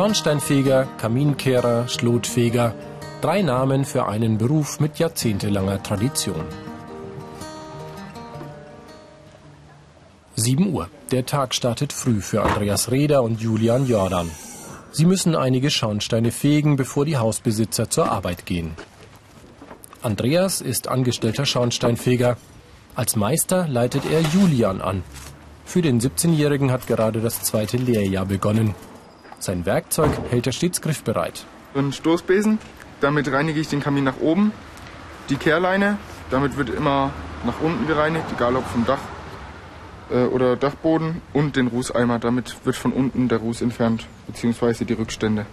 Schornsteinfeger, Kaminkehrer, Schlotfeger. Drei Namen für einen Beruf mit jahrzehntelanger Tradition. 7 Uhr. Der Tag startet früh für Andreas Reder und Julian Jordan. Sie müssen einige Schornsteine fegen, bevor die Hausbesitzer zur Arbeit gehen. Andreas ist angestellter Schornsteinfeger. Als Meister leitet er Julian an. Für den 17-Jährigen hat gerade das zweite Lehrjahr begonnen. Sein Werkzeug hält er stets griffbereit. Ein Stoßbesen, damit reinige ich den Kamin nach oben. Die Kehrleine, damit wird immer nach unten gereinigt, egal ob vom Dach äh, oder Dachboden. Und den Rußeimer, damit wird von unten der Ruß entfernt, beziehungsweise die Rückstände.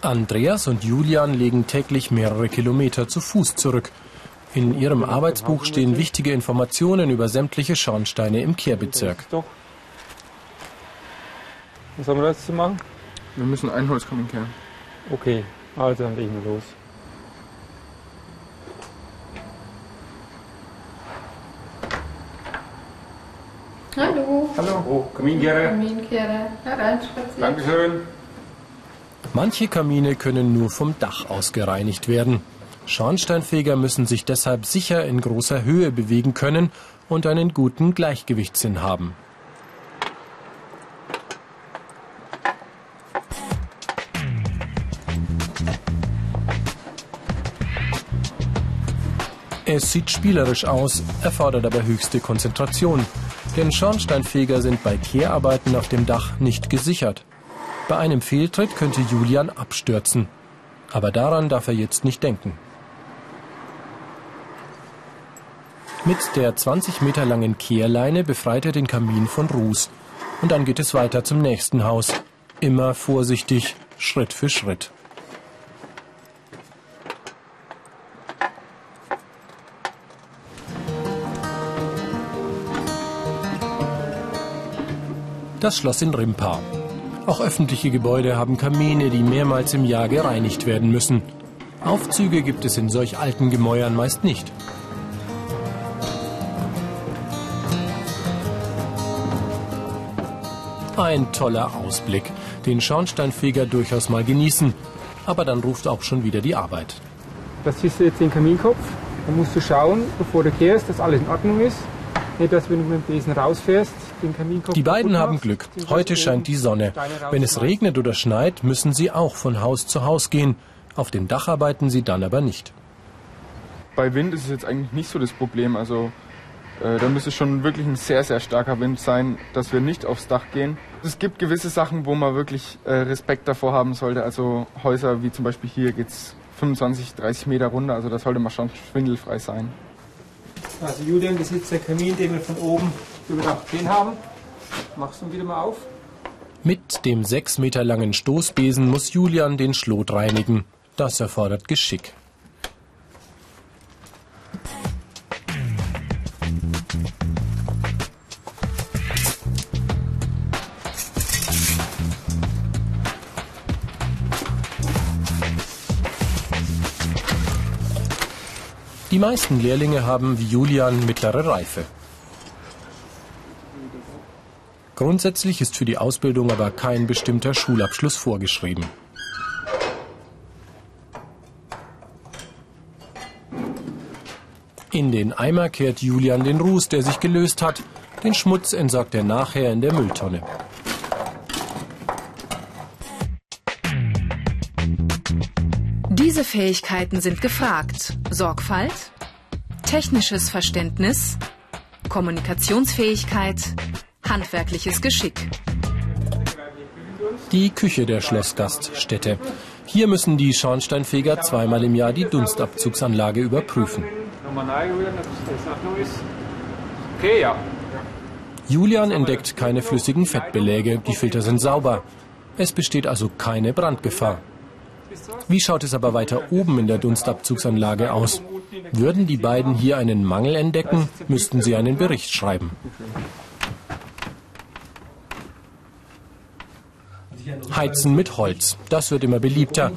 Andreas und Julian legen täglich mehrere Kilometer zu Fuß zurück. In ihrem Arbeitsbuch stehen wichtige Informationen über sämtliche Schornsteine im Kehrbezirk. Was haben wir jetzt zu machen? Wir müssen ein Holzkamin kehren. Okay, also dann legen wir los. Hallo. Hallo. Oh, Kaminkehrer. Kaminkehrer. Hereinspaziert. Dankeschön. Manche Kamine können nur vom Dach aus gereinigt werden. Schornsteinfeger müssen sich deshalb sicher in großer Höhe bewegen können und einen guten Gleichgewichtssinn haben. Es sieht spielerisch aus, erfordert aber höchste Konzentration. Denn Schornsteinfeger sind bei Kehrarbeiten auf dem Dach nicht gesichert. Bei einem Fehltritt könnte Julian abstürzen. Aber daran darf er jetzt nicht denken. Mit der 20 Meter langen Kehrleine befreit er den Kamin von Ruß. Und dann geht es weiter zum nächsten Haus. Immer vorsichtig, Schritt für Schritt. Das Schloss in Rimpa. Auch öffentliche Gebäude haben Kamine, die mehrmals im Jahr gereinigt werden müssen. Aufzüge gibt es in solch alten Gemäuern meist nicht. Ein toller Ausblick. Den Schornsteinfeger durchaus mal genießen. Aber dann ruft auch schon wieder die Arbeit. Das ist jetzt den Kaminkopf. Da musst du schauen, bevor du kehrst, dass alles in Ordnung ist. Nicht, dass wenn du mit dem Besen rausfährst, Die beiden haben. Glück. Heute scheint die Sonne. Wenn es regnet oder schneit, müssen sie auch von Haus zu Haus gehen. Auf dem Dach arbeiten sie dann aber nicht. Bei Wind ist es jetzt eigentlich nicht so das Problem. Also äh, da müsste schon wirklich ein sehr, sehr starker Wind sein, dass wir nicht aufs Dach gehen. Es gibt gewisse Sachen, wo man wirklich äh, Respekt davor haben sollte. Also Häuser wie zum Beispiel hier geht's 25, 30 Meter runter. Also da sollte man schon schwindelfrei sein. Also Julian, das ist jetzt der Kamin, den wir von oben überdacht gesehen haben. Machst du ihn wieder mal auf? Mit dem sechs Meter langen Stoßbesen muss Julian den Schlot reinigen. Das erfordert Geschick. Die meisten Lehrlinge haben wie Julian mittlere Reife. Grundsätzlich ist für die Ausbildung aber kein bestimmter Schulabschluss vorgeschrieben. In den Eimer kehrt Julian den Ruß, der sich gelöst hat. Den Schmutz entsorgt er nachher in der Mülltonne. Diese Fähigkeiten sind gefragt. Sorgfalt, technisches Verständnis, Kommunikationsfähigkeit, handwerkliches Geschick. Die Küche der Schlossgaststätte. Hier müssen die Schornsteinfeger zweimal im Jahr die Dunstabzugsanlage überprüfen. Julian entdeckt keine flüssigen Fettbeläge, die Filter sind sauber. Es besteht also keine Brandgefahr. Wie schaut es aber weiter oben in der Dunstabzugsanlage aus? Würden die beiden hier einen Mangel entdecken, müssten sie einen Bericht schreiben. Heizen mit Holz, das wird immer beliebter.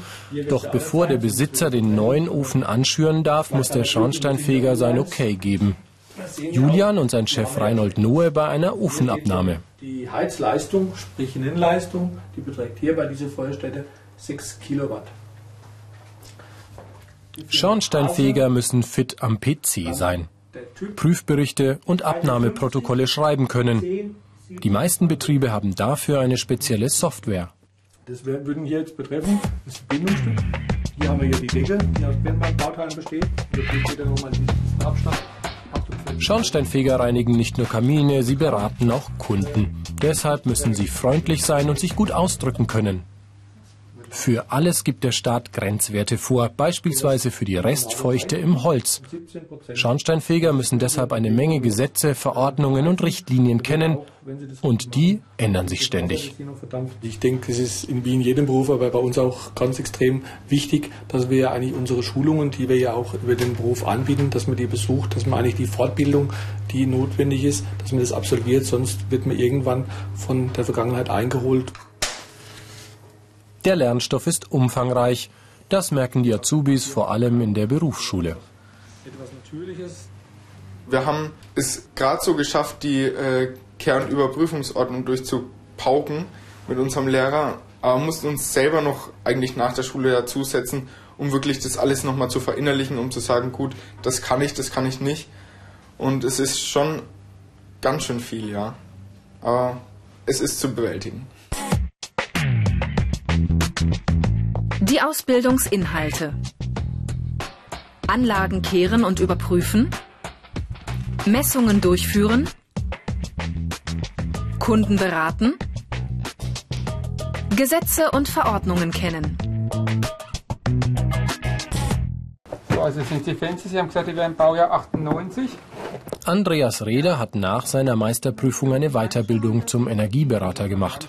Doch bevor der Besitzer den neuen Ofen anschüren darf, muss der Schornsteinfeger sein Okay geben. Julian und sein Chef Reinhold Noe bei einer Ofenabnahme. Die Heizleistung, sprich Innenleistung, die beträgt hier bei dieser Feuerstätte 6 Kilowatt. Schornsteinfeger müssen fit am PC sein, Prüfberichte und Abnahmeprotokolle schreiben können. Die meisten Betriebe haben dafür eine spezielle Software. Das würden hier jetzt betreffen, das Verbindungsstück. Hier haben wir hier die Decke, die aus Birnbauteilen besteht. Hier steht dann nochmal diesen Abstand. Schornsteinfeger reinigen nicht nur Kamine, sie beraten auch Kunden. Deshalb müssen sie freundlich sein und sich gut ausdrücken können. Für alles gibt der Staat Grenzwerte vor, beispielsweise für die Restfeuchte im Holz. Schornsteinfeger müssen deshalb eine Menge Gesetze, Verordnungen und Richtlinien kennen und die ändern sich ständig. Ich denke, es ist in Wien jedem Beruf, aber bei uns auch ganz extrem wichtig, dass wir eigentlich unsere Schulungen, die wir ja auch über den Beruf anbieten, dass man die besucht, dass man eigentlich die Fortbildung, die notwendig ist, dass man das absolviert, sonst wird man irgendwann von der Vergangenheit eingeholt. Der Lernstoff ist umfangreich. Das merken die Azubis vor allem in der Berufsschule. Etwas Natürliches. Wir haben es gerade so geschafft, die äh, Kernüberprüfungsordnung durchzupauken mit unserem Lehrer, aber mussten uns selber noch eigentlich nach der Schule dazusetzen, um wirklich das alles nochmal zu verinnerlichen, um zu sagen, gut, das kann ich, das kann ich nicht. Und es ist schon ganz schön viel, ja. Aber es ist zu bewältigen. Die Ausbildungsinhalte. Anlagen kehren und überprüfen. Messungen durchführen. Kunden beraten. Gesetze und Verordnungen kennen. So, also sind die Fenster, Sie haben gesagt, die wären Baujahr 98. Andreas Reder hat nach seiner Meisterprüfung eine Weiterbildung zum Energieberater gemacht.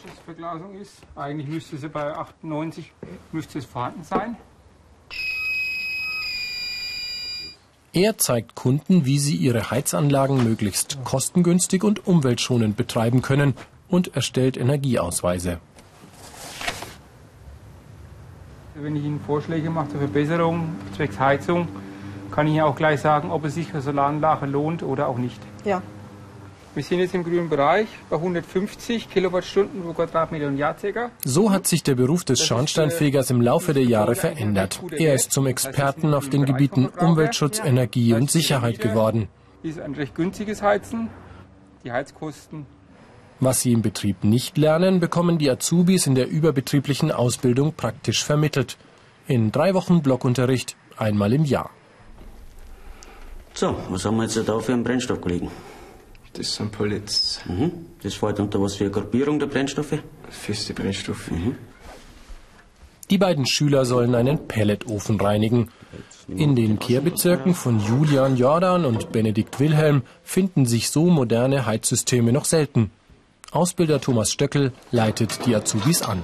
Verglasung ist. Eigentlich müsste sie bei 98 müsste es vorhanden sein. Er zeigt Kunden, wie sie ihre Heizanlagen möglichst kostengünstig und umweltschonend betreiben können und erstellt Energieausweise. Wenn ich Ihnen Vorschläge mache zur Verbesserung zwecks Heizung, kann ich Ihnen auch gleich sagen, ob es sich für Solaranlage lohnt oder auch nicht. Ja. Wir sind jetzt im grünen Bereich bei 150 Kilowattstunden pro Quadratmeter und Jahr circa. So hat sich der Beruf des Schornsteinfegers im Laufe der Jahre verändert. Er ist zum Experten auf den Gebieten Umweltschutz, Energie und Sicherheit geworden. Ist ein recht günstiges Heizen. Die Heizkosten Was sie im Betrieb nicht lernen, bekommen die Azubis in der überbetrieblichen Ausbildung praktisch vermittelt. In drei Wochen Blockunterricht, einmal im Jahr. So, was haben wir jetzt da für einen Brennstoff gelegen? Das sind Pellets. Mhm. Das fällt unter was für eine Gruppierung der Brennstoffe? Feste Brennstoffe. Die beiden Schüler sollen einen Pelletofen reinigen. In den Kehrbezirken von Julian Jordan und Benedikt Wilhelm finden sich so moderne Heizsysteme noch selten. Ausbilder Thomas Stöckel leitet die Azubis an.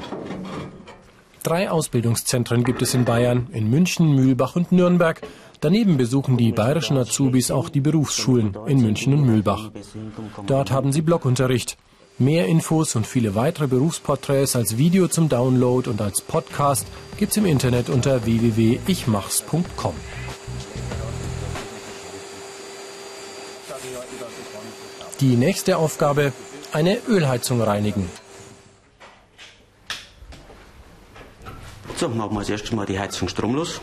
Drei Ausbildungszentren gibt es in Bayern, in München, Mühlbach und Nürnberg. Daneben besuchen die bayerischen Azubis auch die Berufsschulen in München und Mühlbach. Dort haben sie Blockunterricht. Mehr Infos und viele weitere Berufsporträts als Video zum Download und als Podcast gibt's im Internet unter www.ichmachs.com. Die nächste Aufgabe, eine Ölheizung reinigen. So, machen wir als erstes mal die Heizung stromlos.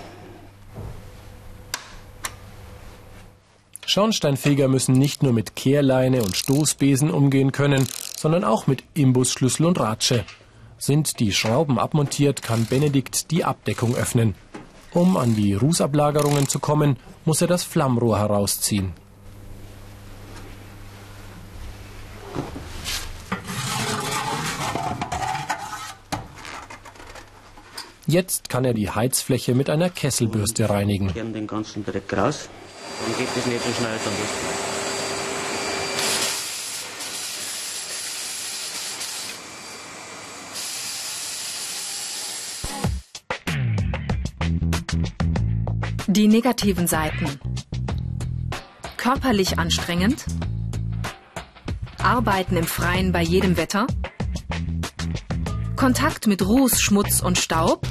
Schornsteinfeger müssen nicht nur mit Kehrleine und Stoßbesen umgehen können, sondern auch mit Imbusschlüssel und Ratsche. Sind die Schrauben abmontiert, kann Benedikt die Abdeckung öffnen. Um an die Rußablagerungen zu kommen, muss er das Flammrohr herausziehen. Jetzt kann er die Heizfläche mit einer Kesselbürste reinigen. Kehren den ganzen Dreck raus. Dann geht das nicht so schnell. Dann das Die negativen Seiten. Körperlich anstrengend. Arbeiten im Freien bei jedem Wetter. Kontakt mit Ruß, Schmutz und Staub.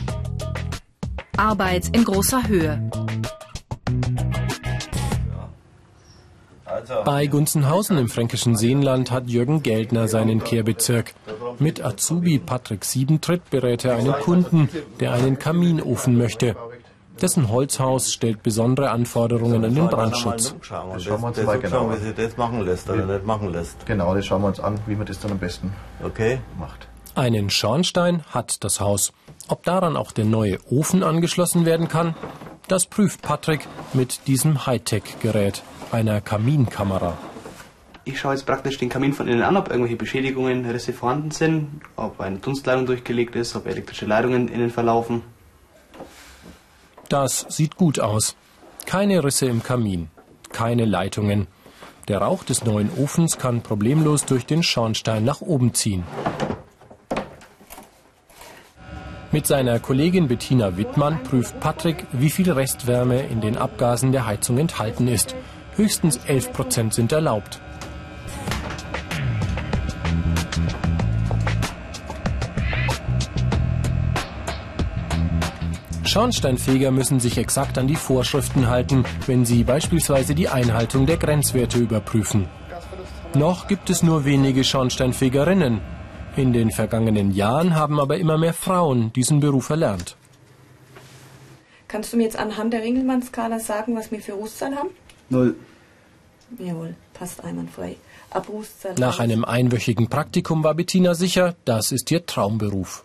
Arbeit in großer Höhe. Bei Gunzenhausen im fränkischen Seenland hat Jürgen Geldner seinen Kehrbezirk. Mit Azubi Patrick Siebentritt berät er einen Kunden, der einen Kaminofen möchte. Dessen Holzhaus stellt besondere Anforderungen an den Brandschutz. Das schauen wir uns mal genau an. Wie sich das machen lässt oder nicht machen lässt. Genau, das schauen wir uns an, wie man das dann am besten Okay. macht. Einen Schornstein hat das Haus. Ob daran auch der neue Ofen angeschlossen werden kann, das prüft Patrick mit diesem Hightech-Gerät, einer Kaminkamera. Ich schaue jetzt praktisch den Kamin von innen an, ob irgendwelche Beschädigungen, Risse vorhanden sind, ob eine Dunstleitung durchgelegt ist, ob elektrische Leitungen innen verlaufen. Das sieht gut aus. Keine Risse im Kamin, keine Leitungen. Der Rauch des neuen Ofens kann problemlos durch den Schornstein nach oben ziehen. Mit seiner Kollegin Bettina Wittmann prüft Patrick, wie viel Restwärme in den Abgasen der Heizung enthalten ist. Höchstens 11 Prozent sind erlaubt. Schornsteinfeger müssen sich exakt an die Vorschriften halten, wenn sie beispielsweise die Einhaltung der Grenzwerte überprüfen. Noch gibt es nur wenige Schornsteinfegerinnen. In den vergangenen Jahren haben aber immer mehr Frauen diesen Beruf erlernt. Kannst du mir jetzt anhand der Ringelmann-Skala sagen, was wir für Rußzahl haben? Null. Jawohl, passt einwandfrei. Ab Rußzahl. Nach einem einwöchigen Praktikum war Bettina sicher, das ist ihr Traumberuf.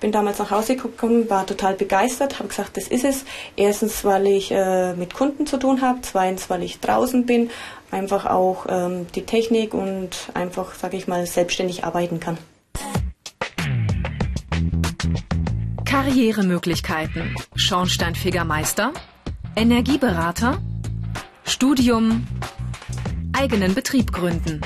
bin damals nach Hause gekommen, war total begeistert, habe gesagt, das ist es. Erstens, weil ich äh, mit Kunden zu tun habe, zweitens, weil ich draußen bin, einfach auch ähm, die Technik und einfach, sage ich mal, selbstständig arbeiten kann. Karrieremöglichkeiten. Schornsteinfegermeister, Energieberater, Studium, eigenen Betrieb gründen.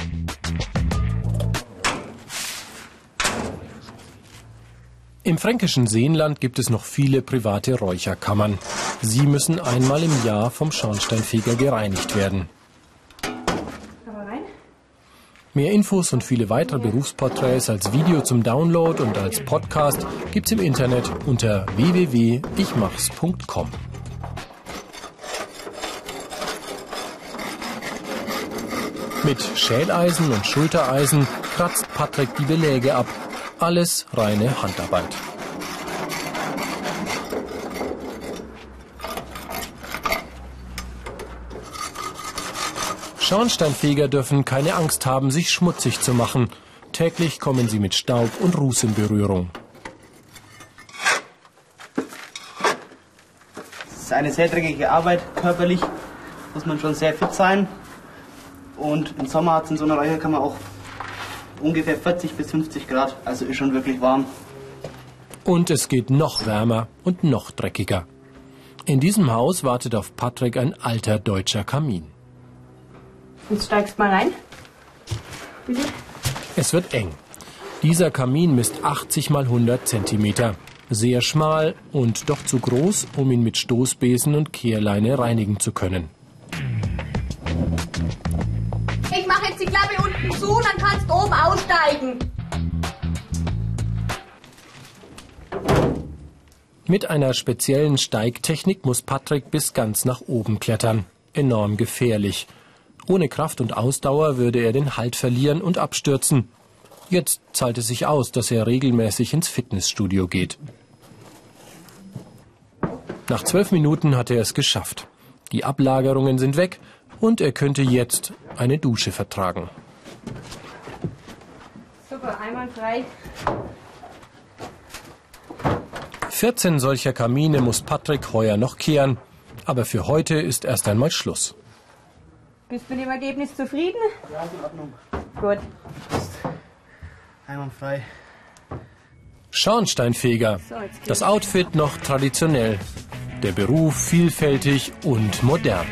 Im fränkischen Seenland gibt es noch viele private Räucherkammern. Sie müssen einmal im Jahr vom Schornsteinfeger gereinigt werden. Mehr Infos und viele weitere Berufsporträts als Video zum Download und als Podcast gibt's im Internet unter www.ichmachs.com. Mit Schäleisen und Schultereisen kratzt Patrick die Beläge ab. Alles reine Handarbeit. Schornsteinfeger dürfen keine Angst haben, sich schmutzig zu machen. Täglich kommen sie mit Staub und Ruß in Berührung. Es ist eine sehr dreckige Arbeit, körperlich muss man schon sehr fit sein. Und im Sommer hat es in so einer Räucherkammer auch ungefähr 40 bis 50 Grad, also ist schon wirklich warm. Und es geht noch wärmer und noch dreckiger. In diesem Haus wartet auf Patrick ein alter deutscher Kamin. Jetzt steigst mal rein. Bitte. Es wird eng. Dieser Kamin misst 80 mal 100 Zentimeter. Sehr schmal und doch zu groß, um ihn mit Stoßbesen und Kehrleine reinigen zu können. Ich mache jetzt die Klappe unten zu, dann kannst du oben aussteigen. Mit einer speziellen Steigtechnik muss Patrick bis ganz nach oben klettern. Enorm gefährlich. Ohne Kraft und Ausdauer würde er den Halt verlieren und abstürzen. Jetzt zahlt es sich aus, dass er regelmäßig ins Fitnessstudio geht. Nach zwölf Minuten hat er es geschafft. Die Ablagerungen sind weg und er könnte jetzt eine Dusche vertragen. Super, einwandfrei. 14 solcher Kamine muss Patrick heuer noch kehren. Aber für heute ist erst einmal Schluss. Bist du mit dem Ergebnis zufrieden? Ja, in Ordnung. Gut. Einwandfrei. Schornsteinfeger. Das Outfit noch traditionell. Der Beruf vielfältig und modern.